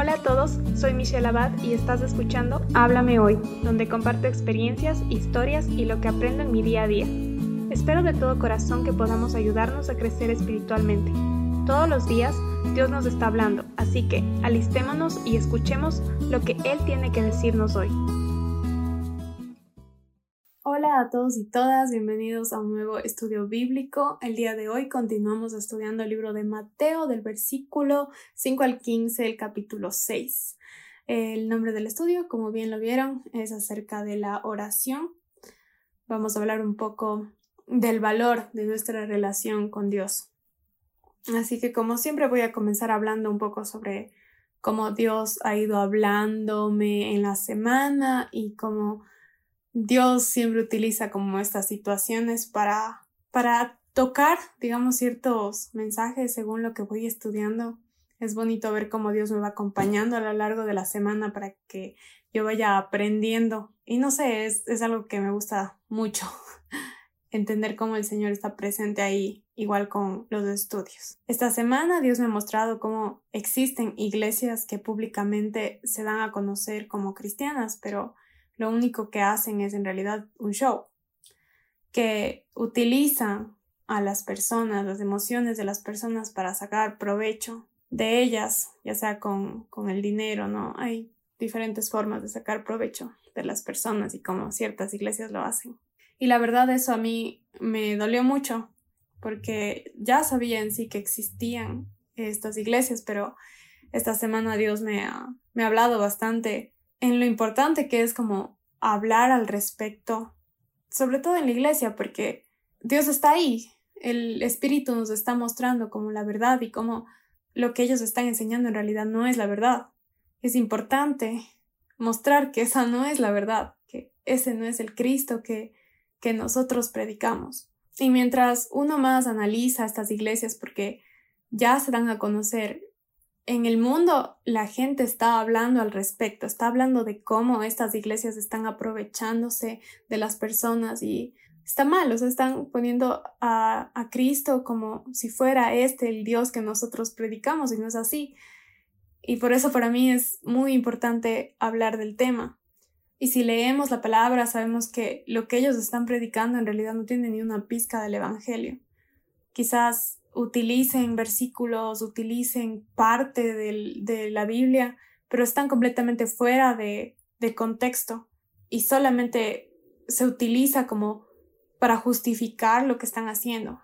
Hola a todos, soy Michelle Abad y estás escuchando Háblame Hoy, donde comparto experiencias, historias y lo que aprendo en mi día a día. Espero de todo corazón que podamos ayudarnos a crecer espiritualmente. Todos los días Dios nos está hablando, así que alistémonos y escuchemos lo que Él tiene que decirnos hoy. A todos y todas, bienvenidos a un nuevo estudio bíblico. El día de hoy continuamos estudiando el libro de Mateo del versículo 5 al 15, el capítulo 6. El nombre del estudio, como bien lo vieron, es acerca de la oración. Vamos a hablar un poco del valor de nuestra relación con Dios. Así que como siempre voy a comenzar hablando un poco sobre cómo Dios ha ido hablándome en la semana y cómo Dios siempre utiliza como estas situaciones para, para tocar, digamos, ciertos mensajes según lo que voy estudiando. Es bonito ver cómo Dios me va acompañando a lo largo de la semana para que yo vaya aprendiendo. Y no sé, es, es algo que me gusta mucho, entender cómo el Señor está presente ahí, igual con los estudios. Esta semana Dios me ha mostrado cómo existen iglesias que públicamente se dan a conocer como cristianas, pero lo único que hacen es en realidad un show, que utilizan a las personas, las emociones de las personas para sacar provecho de ellas, ya sea con, con el dinero, ¿no? Hay diferentes formas de sacar provecho de las personas y como ciertas iglesias lo hacen. Y la verdad eso a mí me dolió mucho porque ya sabía en sí que existían estas iglesias, pero esta semana Dios me me ha hablado bastante en lo importante que es como hablar al respecto, sobre todo en la iglesia, porque Dios está ahí, el Espíritu nos está mostrando como la verdad y como lo que ellos están enseñando en realidad no es la verdad. Es importante mostrar que esa no es la verdad, que ese no es el Cristo que, que nosotros predicamos. Y mientras uno más analiza estas iglesias porque ya se dan a conocer en el mundo la gente está hablando al respecto, está hablando de cómo estas iglesias están aprovechándose de las personas y está mal, o sea, están poniendo a, a Cristo como si fuera este el Dios que nosotros predicamos y no es así. Y por eso para mí es muy importante hablar del tema. Y si leemos la palabra, sabemos que lo que ellos están predicando en realidad no tiene ni una pizca del Evangelio. Quizás utilicen versículos, utilicen parte de la Biblia, pero están completamente fuera de, de contexto y solamente se utiliza como para justificar lo que están haciendo.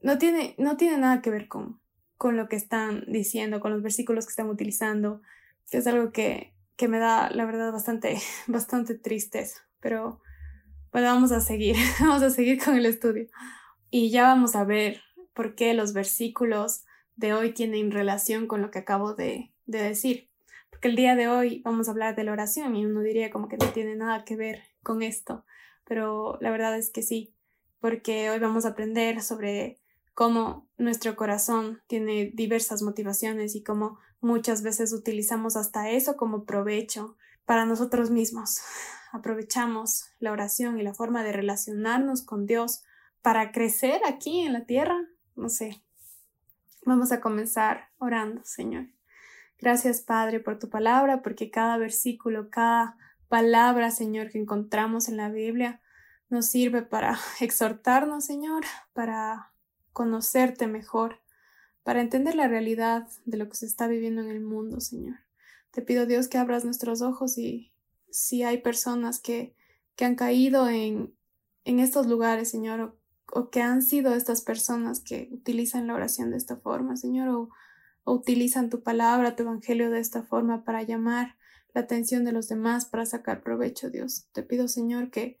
No tiene, no tiene nada que ver con, con lo que están diciendo, con los versículos que están utilizando, es algo que, que me da, la verdad, bastante, bastante tristeza. Pero bueno, vamos a seguir, vamos a seguir con el estudio. Y ya vamos a ver por qué los versículos de hoy tienen relación con lo que acabo de, de decir. Porque el día de hoy vamos a hablar de la oración y uno diría como que no tiene nada que ver con esto, pero la verdad es que sí, porque hoy vamos a aprender sobre cómo nuestro corazón tiene diversas motivaciones y cómo muchas veces utilizamos hasta eso como provecho para nosotros mismos. Aprovechamos la oración y la forma de relacionarnos con Dios para crecer aquí en la tierra, no sé. Vamos a comenzar orando, Señor. Gracias, Padre, por tu palabra, porque cada versículo, cada palabra, Señor, que encontramos en la Biblia nos sirve para exhortarnos, Señor, para conocerte mejor, para entender la realidad de lo que se está viviendo en el mundo, Señor. Te pido, Dios, que abras nuestros ojos y si hay personas que, que han caído en, en estos lugares, Señor, o que han sido estas personas que utilizan la oración de esta forma, Señor, o, utilizan tu palabra, tu evangelio de esta forma para llamar la atención de los demás, para sacar provecho, Dios. Te pido, Señor, que,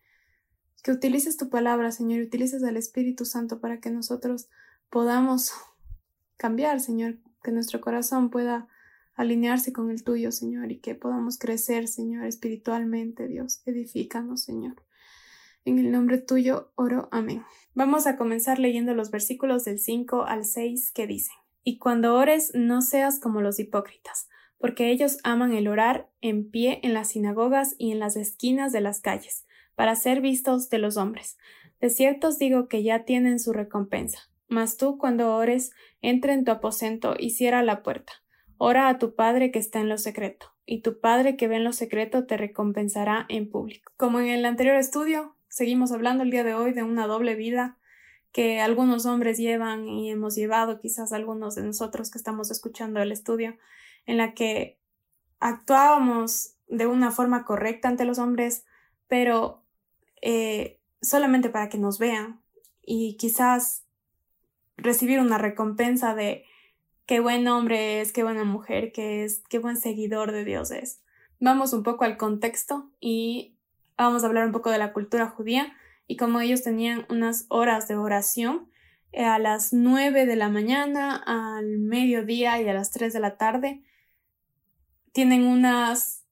que utilices tu palabra, Señor, y utilices al Espíritu Santo para que nosotros podamos cambiar, Señor, que nuestro corazón pueda alinearse con el tuyo, Señor, y que podamos crecer, Señor, espiritualmente, Dios. Edifícanos, Señor. En el nombre tuyo oro. Amén. Vamos a comenzar leyendo los versículos del 5 al 6 que dicen, Y cuando ores no seas como los hipócritas, porque ellos aman el orar en pie en las sinagogas y en las esquinas de las calles, para ser vistos de los hombres. De cierto os digo que ya tienen su recompensa. Mas tú cuando ores, entra en tu aposento y cierra la puerta Ora a tu Padre que está en lo secreto, y tu Padre que ve en lo secreto te recompensará en público. Como en el anterior estudio, seguimos hablando el día de hoy de una doble vida que algunos hombres llevan y hemos llevado quizás algunos de nosotros que estamos escuchando el estudio, en la que actuábamos de una forma correcta ante los hombres, pero eh, solamente para que nos vean y quizás recibir una recompensa de qué buen hombre es, qué buena mujer que es, qué buen seguidor de Dios es. Vamos un poco al contexto y vamos a hablar un poco de la cultura judía y cómo ellos tenían unas horas de oración eh, a las nueve de la mañana, al mediodía y a las tres de la tarde. Tienen unas,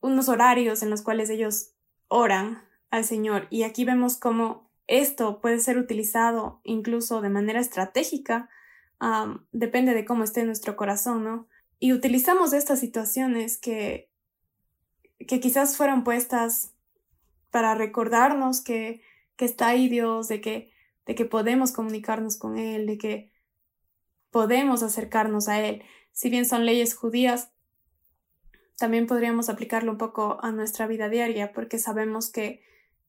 unos horarios en los cuales ellos oran al Señor y aquí vemos cómo esto puede ser utilizado incluso de manera estratégica depende de cómo esté nuestro corazón, ¿no? Y utilizamos estas situaciones que, que quizás fueron puestas para recordarnos que, que está ahí Dios, de que, de que podemos comunicarnos con Él, de que podemos acercarnos a Él. Si bien son leyes judías, también podríamos aplicarlo un poco a nuestra vida diaria, porque sabemos que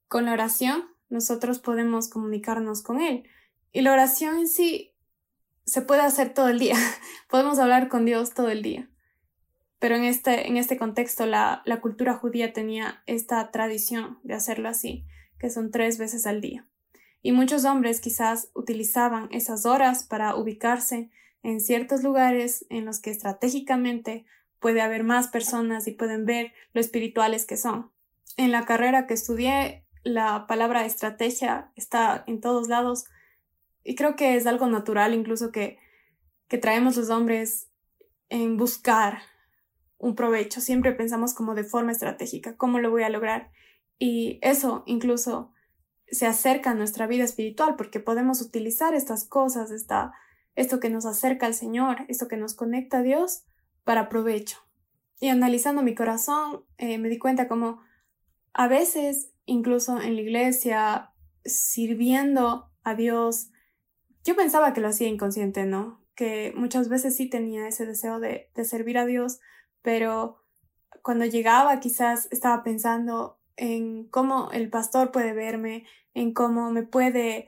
con la oración nosotros podemos comunicarnos con Él. Y la oración en sí se puede hacer todo el día. Podemos hablar con Dios todo el día. Pero en este, en este contexto, la, la cultura judía tenía esta tradición de hacerlo así, que son tres veces al día. Y muchos hombres quizás utilizaban esas horas para ubicarse en ciertos lugares en los que estratégicamente puede haber más personas y pueden ver lo espirituales que son. En la carrera que estudié, la palabra estrategia está en todos lados y creo que es algo natural incluso que, que traemos los hombres en buscar un provecho. Siempre pensamos como de forma estratégica, ¿cómo lo voy a lograr? Y eso incluso se acerca a nuestra vida espiritual porque podemos utilizar estas cosas, esta, esto que nos acerca al Señor, esto que nos conecta a Dios para provecho. Y analizando mi corazón, eh, me di cuenta como a veces, incluso en la iglesia, sirviendo a Dios, yo pensaba que lo hacía inconsciente, ¿no? Que muchas veces sí tenía ese deseo de, de servir a Dios, pero cuando llegaba quizás estaba pensando en cómo el pastor puede verme, en cómo me puede,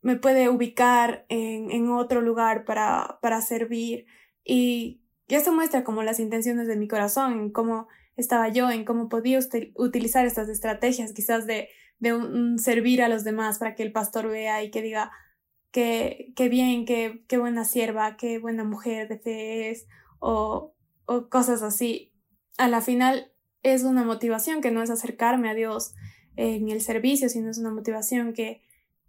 me puede ubicar en, en otro lugar para, para servir. Y, eso muestra como las intenciones de mi corazón, en cómo estaba yo, en cómo podía utilizar estas estrategias quizás de, de un servir a los demás para que el pastor vea y que diga, qué, qué bien, qué, qué buena sierva, qué buena mujer de fe es, o, o cosas así. A la final es una motivación que no es acercarme a Dios en el servicio, sino es una motivación que,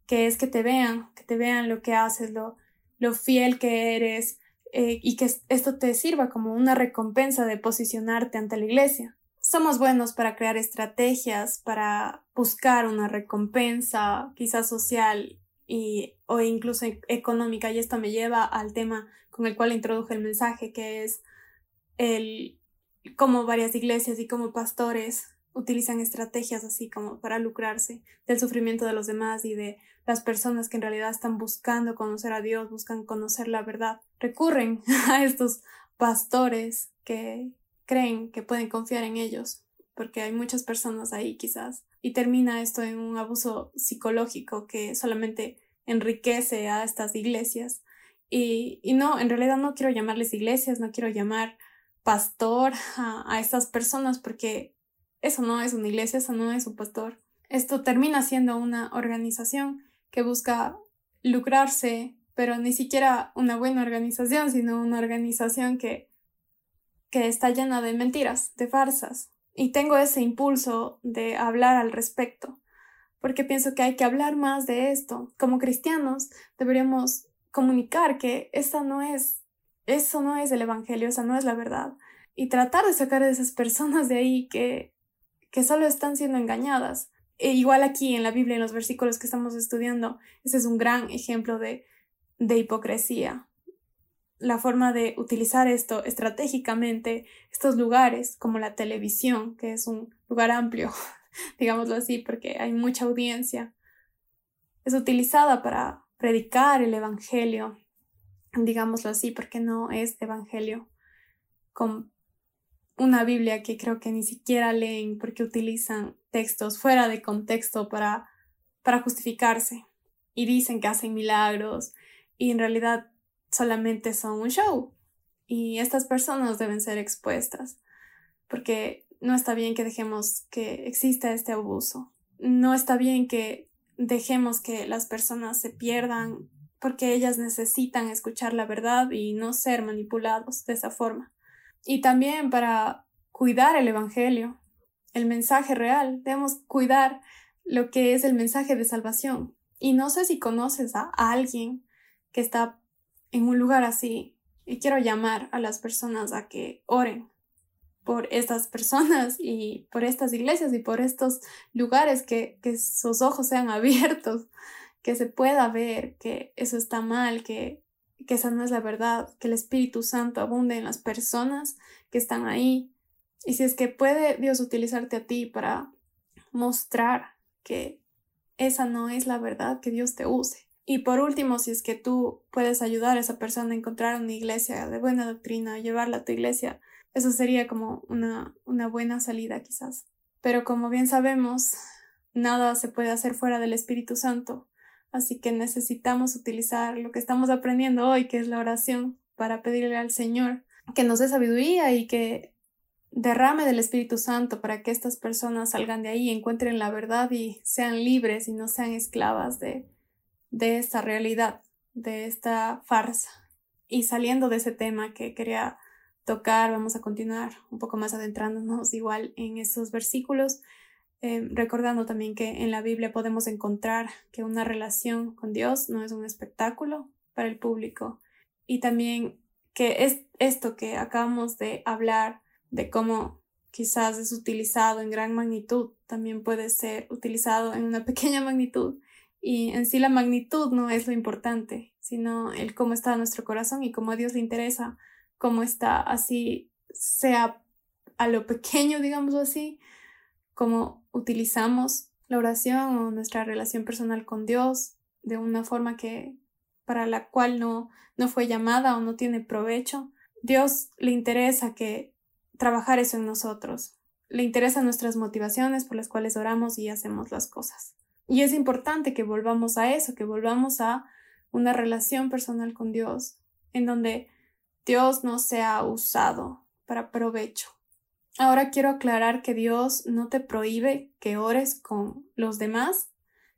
que es que te vean, que te vean lo que haces, lo, lo fiel que eres, eh, y que esto te sirva como una recompensa de posicionarte ante la iglesia. Somos buenos para crear estrategias, para buscar una recompensa, quizás social, y, o incluso económica. Y esto me lleva al tema con el cual introduje el mensaje, que es el cómo varias iglesias y como pastores utilizan estrategias así como para lucrarse del sufrimiento de los demás y de las personas que en realidad están buscando conocer a Dios, buscan conocer la verdad. Recurren a estos pastores que creen que pueden confiar en ellos, porque hay muchas personas ahí quizás y termina esto en un abuso psicológico que solamente enriquece a estas iglesias. Y, y no, en realidad no quiero llamarles iglesias, no quiero llamar pastor a, estas personas porque eso no es una iglesia, eso no es un pastor. Esto termina siendo una organización que busca lucrarse, pero ni siquiera una buena organización, sino una organización que, que está llena de mentiras, de farsas, y tengo ese impulso de hablar al respecto, porque pienso que hay que hablar más de esto. Como cristianos deberíamos comunicar que esa no es, eso no es el Evangelio, esa no es la verdad, y tratar de sacar a esas personas de ahí que, que solo están siendo engañadas. E igual aquí en la Biblia, en los versículos que estamos estudiando, ese es un gran ejemplo de, de hipocresía. La forma de utilizar esto estratégicamente, estos lugares como la televisión, que es un lugar amplio, digámoslo así, porque hay mucha audiencia, es utilizada para predicar el Evangelio digámoslo así, porque no es evangelio con una Biblia que creo que ni siquiera leen porque utilizan textos fuera de contexto para, para justificarse y dicen que hacen milagros y en realidad solamente son un show y estas personas deben ser expuestas porque no está bien que dejemos que exista este abuso. No está bien que dejemos que las personas se pierdan porque ellas necesitan escuchar la verdad y no ser manipulados de esa forma. Y también para cuidar el Evangelio, el mensaje real, debemos cuidar lo que es el mensaje de salvación. Y no sé si conoces a alguien que está en un lugar así y quiero llamar a las personas a que oren por estas personas y por estas iglesias y por estos lugares, que, que sus ojos sean abiertos, que se pueda ver que eso está mal, que, que esa no es la verdad, que el Espíritu Santo abunde en las personas que están ahí. Y si es que puede Dios utilizarte a ti para mostrar que esa no es la verdad, que Dios te use. Y por último, si es que tú puedes ayudar a esa persona a encontrar una iglesia de buena doctrina, llevarla a tu iglesia, eso sería como una, una buena salida quizás. Pero como bien sabemos, nada se puede hacer fuera del Espíritu Santo, así que necesitamos utilizar lo que estamos aprendiendo hoy, que es la oración, para pedirle al Señor que nos dé sabiduría y que derrame del Espíritu Santo para que estas personas salgan de ahí, encuentren la verdad y sean libres y no sean esclavas de, de esta realidad, de esta farsa. Y saliendo de ese tema que quería tocar, vamos a continuar un poco más adentrándonos igual en estos versículos, eh, recordando también que en la Biblia podemos encontrar que una relación con Dios no es un espectáculo para el público. Y también que es esto que acabamos de hablar de cómo quizás es utilizado en gran magnitud, también puede ser utilizado en una pequeña magnitud y en sí la magnitud no es lo importante, sino el cómo está nuestro corazón y cómo a Dios le interesa cómo está, así sea a lo pequeño, digamos así, cómo utilizamos la oración o nuestra relación personal con Dios de una forma que para la cual no, no fue llamada o no tiene provecho. Dios le interesa que trabajar eso en nosotros. Le interesan nuestras motivaciones por las cuales oramos y hacemos las cosas. Y es importante que volvamos a eso, que volvamos a una relación personal con Dios, en donde Dios no sea usado para provecho. Ahora quiero aclarar que Dios no te prohíbe que ores con los demás,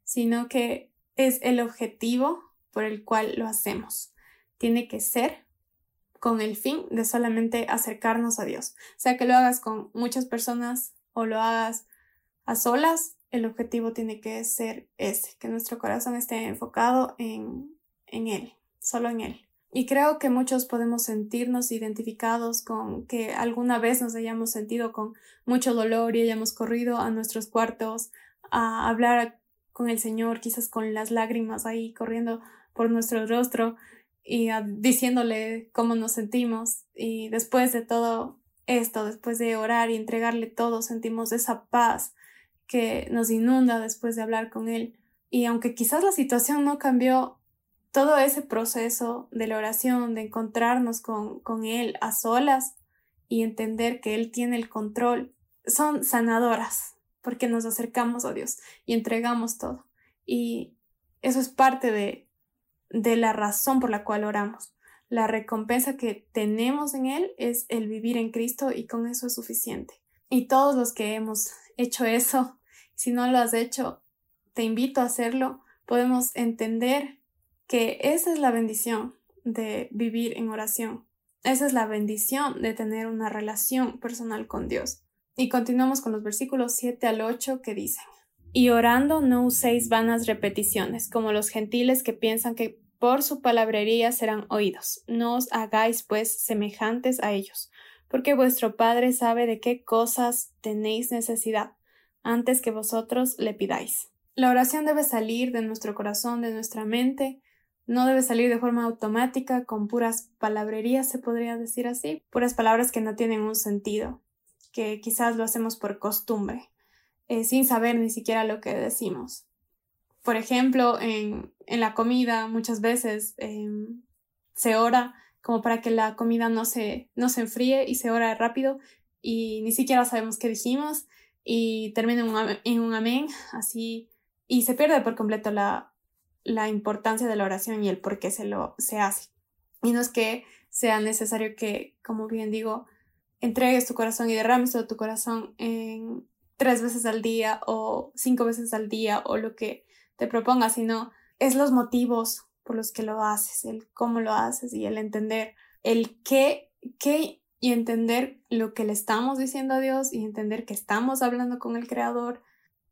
sino que es el objetivo por el cual lo hacemos. Tiene que ser con el fin de solamente acercarnos a Dios. O sea que lo hagas con muchas personas o lo hagas a solas, el objetivo tiene que ser ese, que nuestro corazón esté enfocado en, en Él, solo en Él. Y creo que muchos podemos sentirnos identificados con que alguna vez nos hayamos sentido con mucho dolor y hayamos corrido a nuestros cuartos a hablar con el Señor, quizás con las lágrimas ahí corriendo por nuestro rostro y diciéndole cómo nos sentimos. Y después de todo esto, después de orar y entregarle todo, sentimos esa paz que nos inunda después de hablar con Él. Y aunque quizás la situación no cambió todo ese proceso de la oración, de encontrarnos con, con Él a solas y entender que Él tiene el control, son sanadoras porque nos acercamos a Dios y entregamos todo. Y eso es parte de, de la razón por la cual oramos. La recompensa que tenemos en Él es el vivir en Cristo y con eso es suficiente. Y todos los que hemos hecho eso, si no lo has hecho, te invito a hacerlo, podemos entender que esa es la bendición de vivir en oración. Esa es la bendición de tener una relación personal con Dios. Y continuamos con los versículos 7 al 8 que dicen, Y orando no uséis vanas repeticiones, como los gentiles que piensan que por su palabrería serán oídos. No os hagáis, pues, semejantes a ellos, porque vuestro Padre sabe de qué cosas tenéis necesidad, antes que vosotros le pidáis. La oración debe salir de nuestro corazón, de nuestra mente, no debe salir de forma automática con puras palabrerías, se podría decir así, puras palabras que no tienen un sentido, que quizás lo hacemos por costumbre, eh, sin saber ni siquiera lo que decimos. Por ejemplo, en, en la comida muchas veces em, se ora como para que la comida no se, no se enfríe y se ora rápido y ni siquiera sabemos qué dijimos y termina en un, en un amén, así, y se pierde por completo la, la importancia de la oración y el por qué se lo se hace. Y no es que sea necesario que, como bien digo, entregues tu corazón y derrames todo tu corazón en tres veces al día o cinco veces al día o lo que te propongas, sino es los motivos por los que lo haces, el cómo lo haces y el entender el qué, qué y entender lo que le estamos diciendo a Dios y entender que estamos hablando con el Creador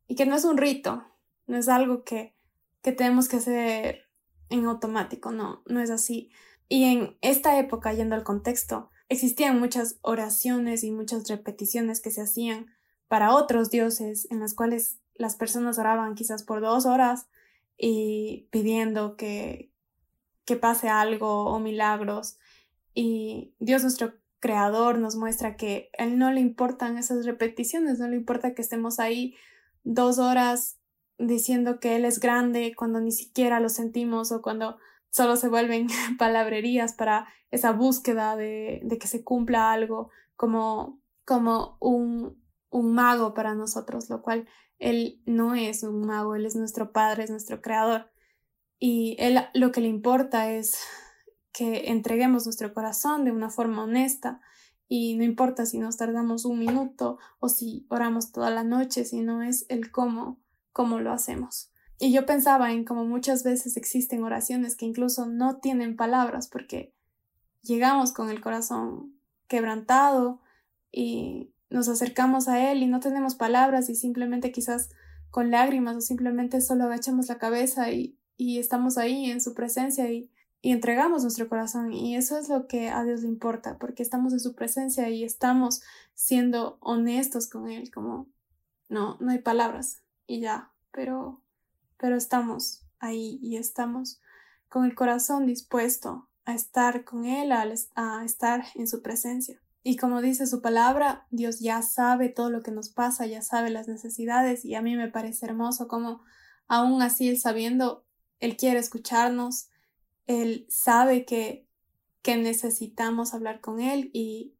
y que no es un rito, no es algo que, que tenemos que hacer en automático, no, no es así. Y en esta época, yendo al contexto, existían muchas oraciones y muchas repeticiones que se hacían para otros dioses en las cuales las personas oraban quizás por dos horas y pidiendo que, que pase algo o milagros. Y Dios nuestro creador nos muestra que a él no le importan esas repeticiones, no le importa que estemos ahí dos horas diciendo que él es grande cuando ni siquiera lo sentimos o cuando solo se vuelven palabrerías para esa búsqueda de, de que se cumpla algo como, como un, un mago para nosotros, lo cual él no es un mago, Él es nuestro Padre, es nuestro Creador. Y Él lo que le importa es que entreguemos nuestro corazón de una forma honesta y no importa si nos tardamos un minuto o si oramos toda la noche, sino es el cómo, cómo lo hacemos. Y yo pensaba en cómo muchas veces existen oraciones que incluso no tienen palabras porque llegamos con el corazón quebrantado y nos acercamos a Él y no tenemos palabras y simplemente quizás con lágrimas o simplemente solo agachamos la cabeza y, y estamos ahí en su presencia y, y entregamos nuestro corazón y eso es lo que a Dios le importa porque estamos en su presencia y estamos siendo honestos con Él como no, no hay palabras y ya, pero, pero estamos ahí y estamos con el corazón dispuesto a estar con Él, a, estar en su presencia. Y como dice su palabra, Dios ya sabe todo lo que nos pasa, ya sabe las necesidades y a mí me parece hermoso como aún así Él sabiendo, Él quiere escucharnos, Él sabe que, que necesitamos hablar con Él y,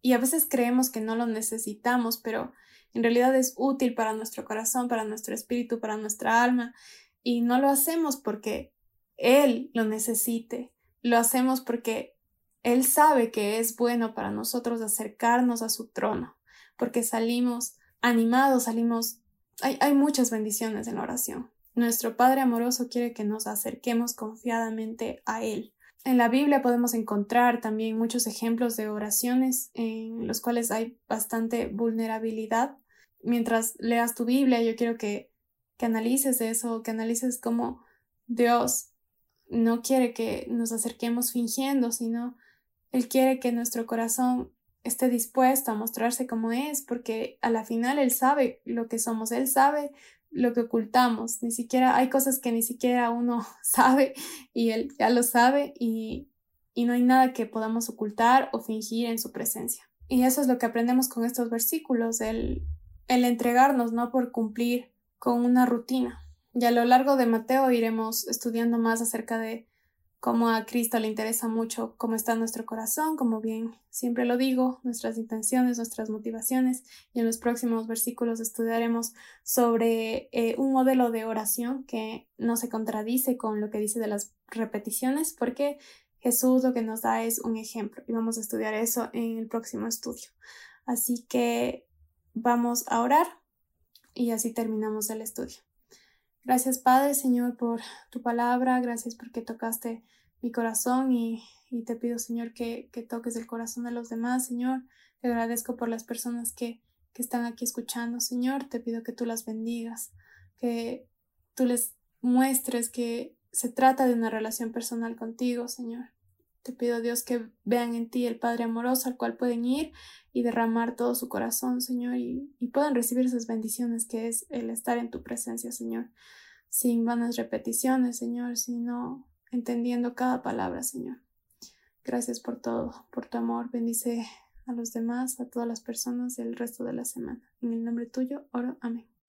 y a veces creemos que no lo necesitamos, pero en realidad es útil para nuestro corazón, para nuestro espíritu, para nuestra alma y no lo hacemos porque Él lo necesite, lo hacemos porque él sabe que es bueno para nosotros acercarnos a su trono, porque salimos animados, salimos... Hay, hay muchas bendiciones en la oración. Nuestro Padre amoroso quiere que nos acerquemos confiadamente a Él. En la Biblia podemos encontrar también muchos ejemplos de oraciones en los cuales hay bastante vulnerabilidad. Mientras leas tu Biblia, yo quiero que, que analices eso, que analices cómo Dios no quiere que nos acerquemos fingiendo, sino él quiere que nuestro corazón esté dispuesto a mostrarse como es, porque a la final Él sabe lo que somos, Él sabe lo que ocultamos, ni siquiera hay cosas que ni siquiera uno sabe y Él ya lo sabe y, y no hay nada que podamos ocultar o fingir en su presencia. Y eso es lo que aprendemos con estos versículos, el, el entregarnos, no por cumplir con una rutina. Y a lo largo de Mateo iremos estudiando más acerca de como a Cristo le interesa mucho cómo está nuestro corazón, como bien siempre lo digo, nuestras intenciones, nuestras motivaciones, y en los próximos versículos estudiaremos sobre eh, un modelo de oración que no se contradice con lo que dice de las repeticiones, porque Jesús lo que nos da es un ejemplo y vamos a estudiar eso en el próximo estudio. Así que vamos a orar y así terminamos el estudio. Gracias Padre, Señor, por tu palabra, gracias porque tocaste mi corazón y, te pido, Señor, que, que, toques el corazón de los demás, Señor. Te agradezco por las personas que, que están aquí escuchando, Señor. Te pido que tú las bendigas, que tú les muestres que se trata de una relación personal contigo, Señor. Te pido, Dios, que vean en ti el Padre amoroso al cual pueden ir y derramar todo su corazón, Señor, y, y puedan recibir esas bendiciones que es el estar en tu presencia, Señor sin vanas repeticiones, Señor, sino entendiendo cada palabra, Señor. Gracias por todo, por tu amor. Bendice a los demás, a todas las personas del resto de la semana. En el nombre tuyo, oro. Amén.